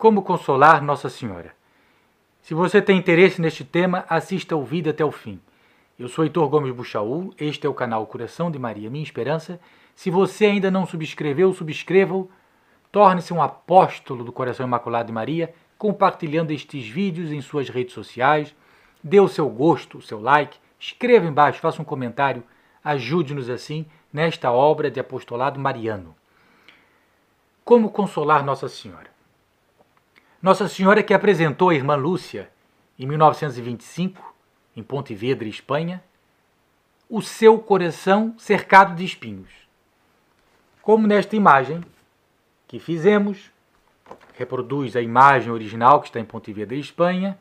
Como consolar Nossa Senhora? Se você tem interesse neste tema, assista o vídeo até o fim. Eu sou Heitor Gomes Buchaú, este é o canal Coração de Maria Minha Esperança. Se você ainda não subscreveu, subscreva-o. Torne-se um apóstolo do Coração Imaculado de Maria, compartilhando estes vídeos em suas redes sociais. Dê o seu gosto, o seu like, escreva embaixo, faça um comentário, ajude-nos assim nesta obra de apostolado mariano. Como consolar Nossa Senhora? Nossa Senhora que apresentou a irmã Lúcia em 1925, em Pontevedra, Espanha, o seu coração cercado de espinhos. Como nesta imagem que fizemos, reproduz a imagem original que está em Pontevedra, Espanha.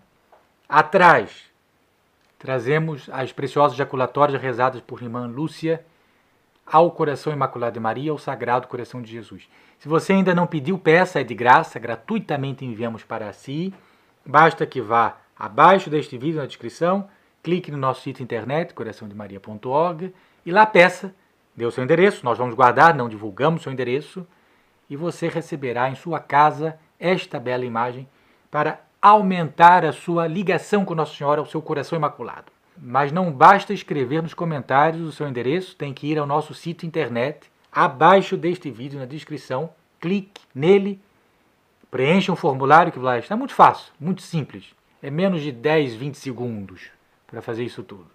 Atrás, trazemos as preciosas jaculatórias rezadas por irmã Lúcia ao Coração Imaculado de Maria, ao Sagrado Coração de Jesus. Se você ainda não pediu, peça, é de graça, gratuitamente enviamos para si. Basta que vá abaixo deste vídeo na descrição, clique no nosso sítio internet, coraçãodemaria.org, e lá peça, dê o seu endereço, nós vamos guardar, não divulgamos o seu endereço, e você receberá em sua casa esta bela imagem para aumentar a sua ligação com Nossa Senhora, o seu coração imaculado. Mas não basta escrever nos comentários o seu endereço, tem que ir ao nosso sítio internet abaixo deste vídeo, na descrição, clique nele, preencha um formulário que lá está. Muito fácil, muito simples. É menos de 10, 20 segundos para fazer isso tudo.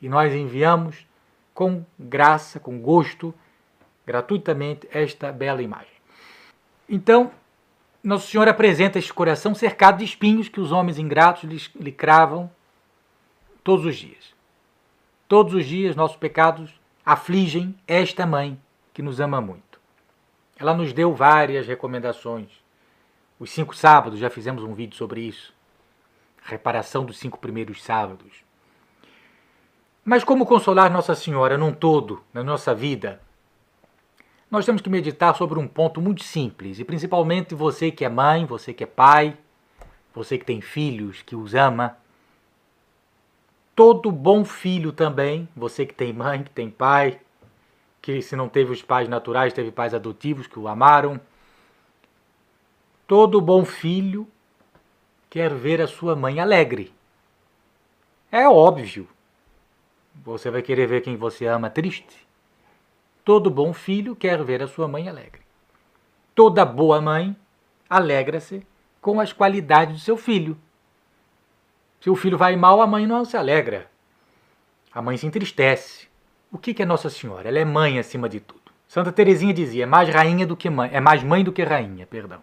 E nós enviamos com graça, com gosto, gratuitamente, esta bela imagem. Então, Nosso Senhor apresenta este coração cercado de espinhos que os homens ingratos lhe cravam todos os dias. Todos os dias nossos pecados afligem esta mãe que nos ama muito. Ela nos deu várias recomendações. Os cinco sábados, já fizemos um vídeo sobre isso. Reparação dos cinco primeiros sábados. Mas como consolar Nossa Senhora num todo, na nossa vida? Nós temos que meditar sobre um ponto muito simples, e principalmente você que é mãe, você que é pai, você que tem filhos, que os ama. Todo bom filho também, você que tem mãe, que tem pai, que se não teve os pais naturais, teve pais adotivos que o amaram. Todo bom filho quer ver a sua mãe alegre. É óbvio. Você vai querer ver quem você ama triste? Todo bom filho quer ver a sua mãe alegre. Toda boa mãe alegra-se com as qualidades do seu filho. Se o filho vai mal, a mãe não se alegra. A mãe se entristece. O que é Nossa Senhora? Ela é mãe acima de tudo. Santa Teresinha dizia: é mais rainha do que mãe, é mais mãe do que rainha, perdão.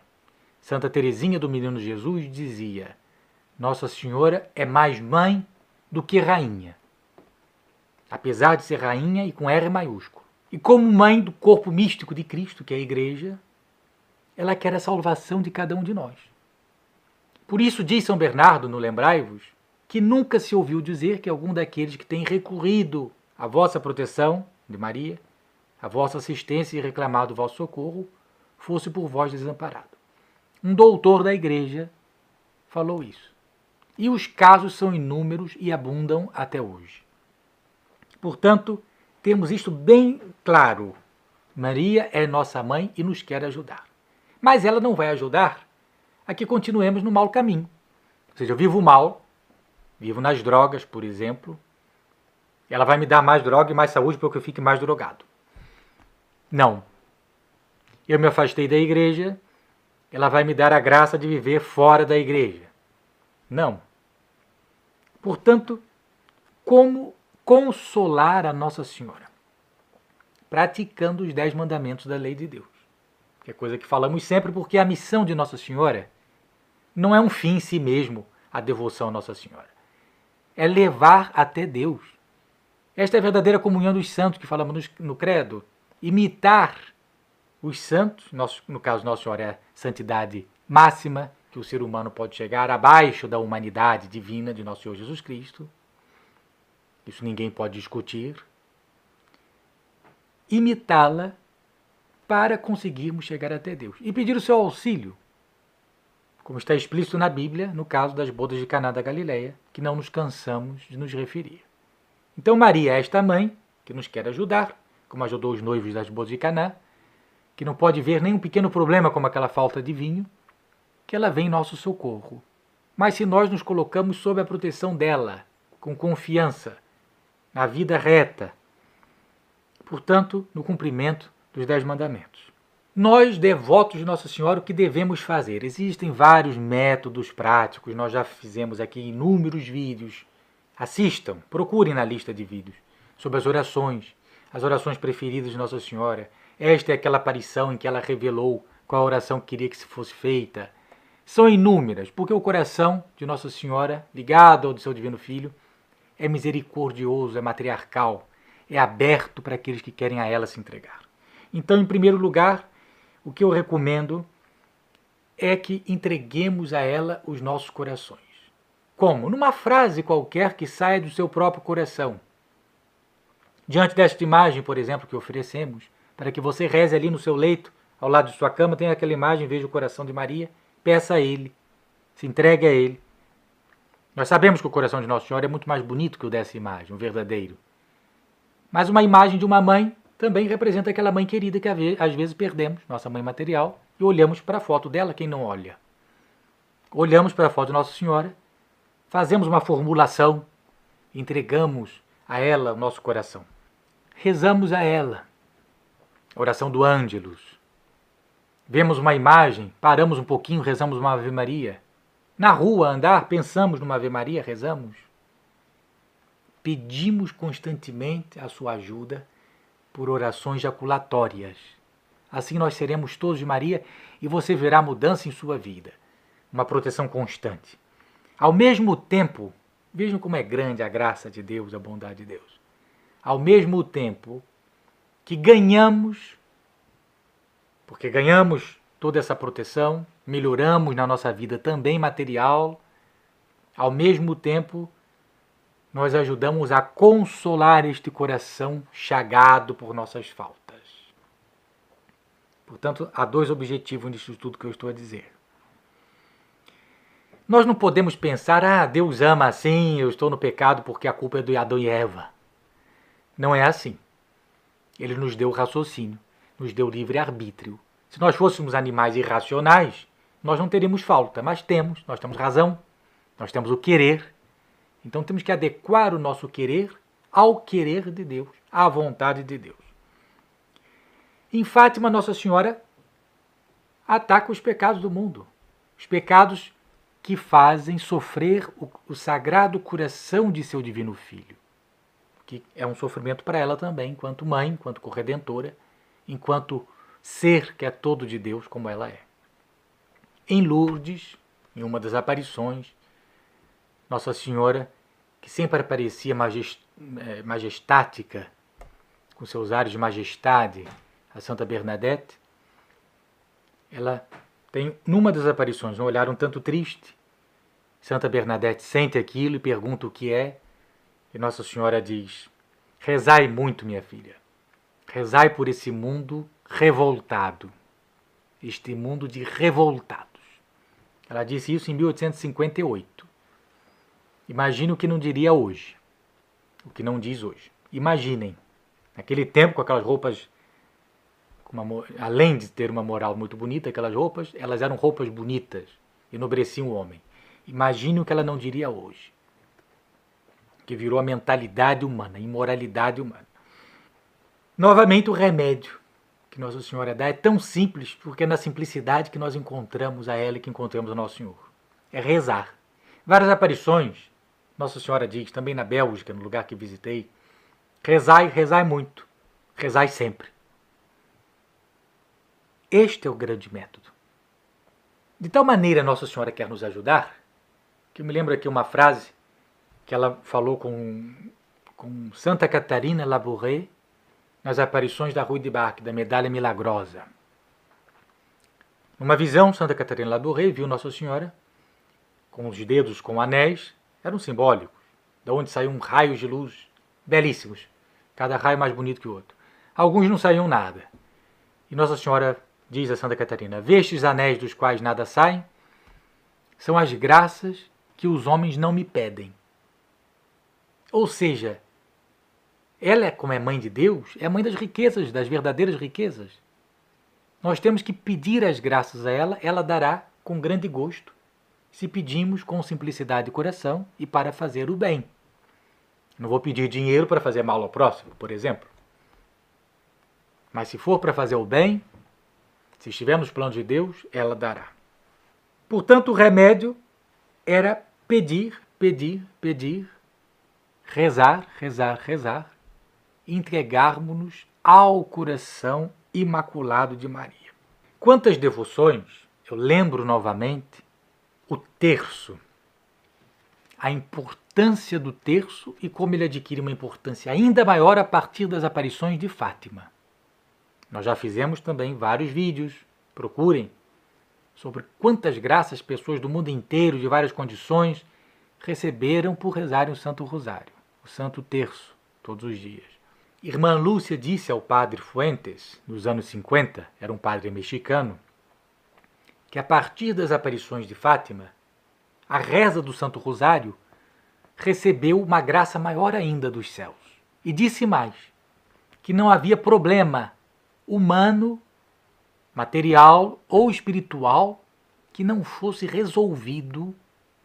Santa Teresinha do Menino Jesus dizia: Nossa Senhora é mais mãe do que rainha. Apesar de ser rainha e com R maiúsculo. E como mãe do corpo místico de Cristo, que é a igreja, ela quer a salvação de cada um de nós. Por isso diz São Bernardo no Lembrai-vos que nunca se ouviu dizer que algum daqueles que tem recorrido a vossa proteção, de Maria, a vossa assistência e reclamado o vosso socorro, fosse por vós desamparado. Um doutor da igreja falou isso. E os casos são inúmeros e abundam até hoje. Portanto, temos isto bem claro. Maria é nossa mãe e nos quer ajudar. Mas ela não vai ajudar a que continuemos no mau caminho. Ou seja, eu vivo mal, vivo nas drogas, por exemplo, ela vai me dar mais droga e mais saúde para que eu fique mais drogado. Não. Eu me afastei da igreja, ela vai me dar a graça de viver fora da igreja. Não. Portanto, como consolar a Nossa Senhora? Praticando os dez mandamentos da lei de Deus. Que é coisa que falamos sempre, porque a missão de Nossa Senhora não é um fim em si mesmo, a devoção a Nossa Senhora. É levar até Deus. Esta é a verdadeira comunhão dos santos que falamos no credo. Imitar os santos, no caso Nossa Senhora é a santidade máxima que o ser humano pode chegar abaixo da humanidade divina de nosso Senhor Jesus Cristo. Isso ninguém pode discutir. Imitá-la para conseguirmos chegar até Deus e pedir o seu auxílio, como está explícito na Bíblia, no caso das bodas de Caná da Galileia, que não nos cansamos de nos referir. Então Maria é esta mãe que nos quer ajudar, como ajudou os noivos das bodas de Caná, que não pode ver nenhum pequeno problema como aquela falta de vinho, que ela vem em nosso socorro. Mas se nós nos colocamos sob a proteção dela, com confiança, na vida reta, portanto, no cumprimento dos Dez Mandamentos. Nós, devotos de Nossa Senhora, o que devemos fazer? Existem vários métodos práticos, nós já fizemos aqui inúmeros vídeos. Assistam, procurem na lista de vídeos sobre as orações, as orações preferidas de Nossa Senhora. Esta é aquela aparição em que ela revelou qual a oração que queria que se fosse feita. São inúmeras, porque o coração de Nossa Senhora, ligado ao do seu Divino Filho, é misericordioso, é matriarcal, é aberto para aqueles que querem a ela se entregar. Então, em primeiro lugar, o que eu recomendo é que entreguemos a ela os nossos corações. Como? Numa frase qualquer que saia do seu próprio coração. Diante desta imagem, por exemplo, que oferecemos, para que você reze ali no seu leito, ao lado de sua cama, tem aquela imagem, veja o coração de Maria, peça a Ele, se entregue a Ele. Nós sabemos que o coração de Nossa Senhora é muito mais bonito que o dessa imagem, o verdadeiro. Mas uma imagem de uma mãe também representa aquela mãe querida que às vezes perdemos, nossa mãe material, e olhamos para a foto dela, quem não olha. Olhamos para a foto de Nossa Senhora, fazemos uma formulação, entregamos a ela o nosso coração. Rezamos a ela. Oração do Ângelus. Vemos uma imagem, paramos um pouquinho, rezamos uma Ave Maria. Na rua, andar, pensamos numa Ave Maria, rezamos. Pedimos constantemente a sua ajuda por orações jaculatórias. Assim nós seremos todos de Maria e você verá mudança em sua vida, uma proteção constante. Ao mesmo tempo, vejam como é grande a graça de Deus, a bondade de Deus. Ao mesmo tempo que ganhamos, porque ganhamos toda essa proteção, melhoramos na nossa vida também material, ao mesmo tempo nós ajudamos a consolar este coração chagado por nossas faltas. Portanto, há dois objetivos nisso tudo que eu estou a dizer. Nós não podemos pensar, ah, Deus ama assim, eu estou no pecado porque a culpa é do Adão e Eva. Não é assim. Ele nos deu raciocínio, nos deu livre-arbítrio. Se nós fôssemos animais irracionais, nós não teríamos falta, mas temos, nós temos razão, nós temos o querer, então temos que adequar o nosso querer ao querer de Deus, à vontade de Deus. Em Fátima, Nossa Senhora ataca os pecados do mundo, os pecados que fazem sofrer o, o sagrado coração de seu divino filho, que é um sofrimento para ela também, enquanto mãe, enquanto corredentora, enquanto ser que é todo de Deus como ela é. Em Lourdes, em uma das aparições, Nossa Senhora que sempre parecia é, majestática, com seus ares de majestade, a Santa Bernadette, ela tem, numa das aparições, um olhar um tanto triste. Santa Bernadette sente aquilo e pergunta o que é, e Nossa Senhora diz: Rezai muito, minha filha. Rezai por esse mundo revoltado. Este mundo de revoltados. Ela disse isso em 1858. Imagine o que não diria hoje. O que não diz hoje. Imaginem. Naquele tempo, com aquelas roupas. Uma, além de ter uma moral muito bonita, aquelas roupas, elas eram roupas bonitas. Enobreciam o homem. Imagine o que ela não diria hoje. Que virou a mentalidade humana, a imoralidade humana. Novamente, o remédio que Nossa Senhora dá é tão simples, porque é na simplicidade que nós encontramos a ela e que encontramos o Nosso Senhor. É rezar. Várias aparições nossa Senhora diz, também na Bélgica, no lugar que visitei, rezai, rezai muito, rezai sempre. Este é o grande método. De tal maneira Nossa Senhora quer nos ajudar, que eu me lembro aqui uma frase que ela falou com, com Santa Catarina Labouré nas aparições da Rue de Barque, da Medalha Milagrosa. Numa visão, Santa Catarina Labouré viu Nossa Senhora com os dedos com anéis eram simbólicos, de onde saíam raios de luz belíssimos, cada raio mais bonito que o outro. Alguns não saíam nada. E Nossa Senhora diz a Santa Catarina: Vestes anéis dos quais nada saem, são as graças que os homens não me pedem. Ou seja, ela, como é mãe de Deus, é mãe das riquezas, das verdadeiras riquezas. Nós temos que pedir as graças a ela, ela dará com grande gosto se pedimos com simplicidade de coração e para fazer o bem. Não vou pedir dinheiro para fazer mal ao próximo, por exemplo. Mas se for para fazer o bem, se estiver nos planos de Deus, ela dará. Portanto, o remédio era pedir, pedir, pedir, rezar, rezar, rezar, entregarmos-nos ao coração imaculado de Maria. Quantas devoções, eu lembro novamente, o terço, a importância do terço e como ele adquire uma importância ainda maior a partir das aparições de Fátima. Nós já fizemos também vários vídeos, procurem, sobre quantas graças pessoas do mundo inteiro, de várias condições, receberam por rezarem o Santo Rosário, o Santo Terço, todos os dias. Irmã Lúcia disse ao padre Fuentes, nos anos 50, era um padre mexicano, que a partir das aparições de Fátima, a reza do Santo Rosário recebeu uma graça maior ainda dos céus. E disse mais, que não havia problema humano, material ou espiritual que não fosse resolvido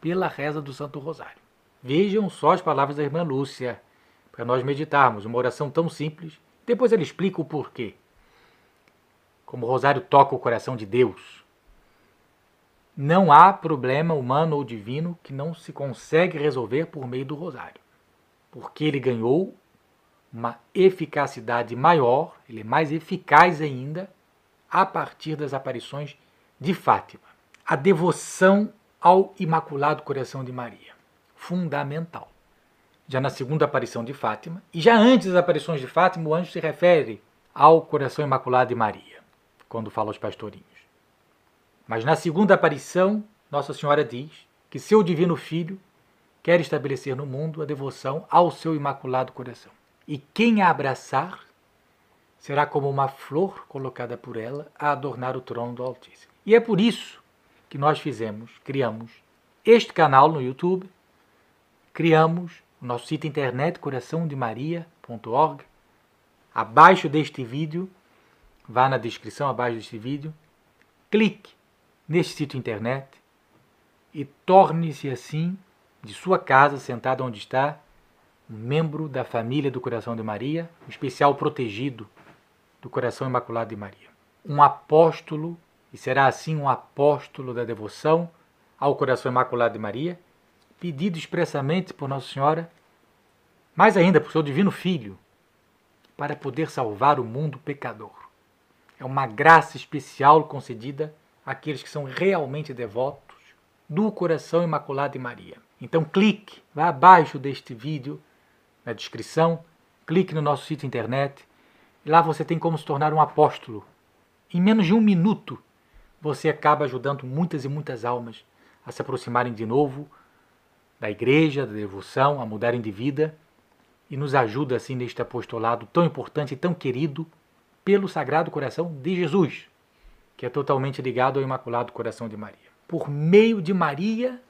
pela reza do Santo Rosário. Vejam só as palavras da irmã Lúcia para nós meditarmos uma oração tão simples. Depois ele explica o porquê. Como o rosário toca o coração de Deus. Não há problema humano ou divino que não se consegue resolver por meio do rosário. Porque ele ganhou uma eficacidade maior, ele é mais eficaz ainda, a partir das aparições de Fátima. A devoção ao Imaculado Coração de Maria. Fundamental já na segunda aparição de Fátima, e já antes das aparições de Fátima, o anjo se refere ao coração imaculado de Maria, quando fala aos pastorinhos. Mas na segunda aparição, Nossa Senhora diz que seu divino Filho quer estabelecer no mundo a devoção ao seu imaculado coração. E quem a abraçar será como uma flor colocada por ela a adornar o trono do Altíssimo. E é por isso que nós fizemos, criamos este canal no YouTube, criamos o nosso sítio internet coraçãodemaria.org. Abaixo deste vídeo, vá na descrição abaixo deste vídeo, clique neste sítio internet e torne-se assim, de sua casa, sentado onde está, um membro da família do Coração de Maria, um especial protegido do Coração Imaculado de Maria. Um apóstolo, e será assim um apóstolo da devoção ao Coração Imaculado de Maria, pedido expressamente por Nossa Senhora, mais ainda por seu Divino Filho, para poder salvar o mundo pecador. É uma graça especial concedida àqueles que são realmente devotos do coração imaculado de Maria. Então clique, vá abaixo deste vídeo, na descrição, clique no nosso sítio internet, lá você tem como se tornar um apóstolo. Em menos de um minuto, você acaba ajudando muitas e muitas almas a se aproximarem de novo da igreja, da devoção, a mudarem de vida e nos ajuda assim neste apostolado tão importante e tão querido pelo Sagrado Coração de Jesus, que é totalmente ligado ao Imaculado Coração de Maria. Por meio de Maria,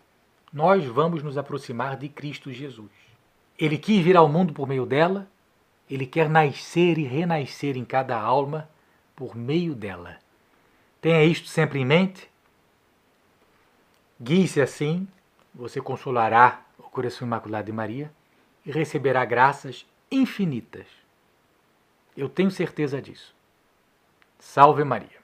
nós vamos nos aproximar de Cristo Jesus. Ele quis vir ao mundo por meio dela, ele quer nascer e renascer em cada alma por meio dela. Tenha isto sempre em mente. Guie-se assim você consolará o coração imaculado de Maria e receberá graças infinitas. Eu tenho certeza disso. Salve Maria.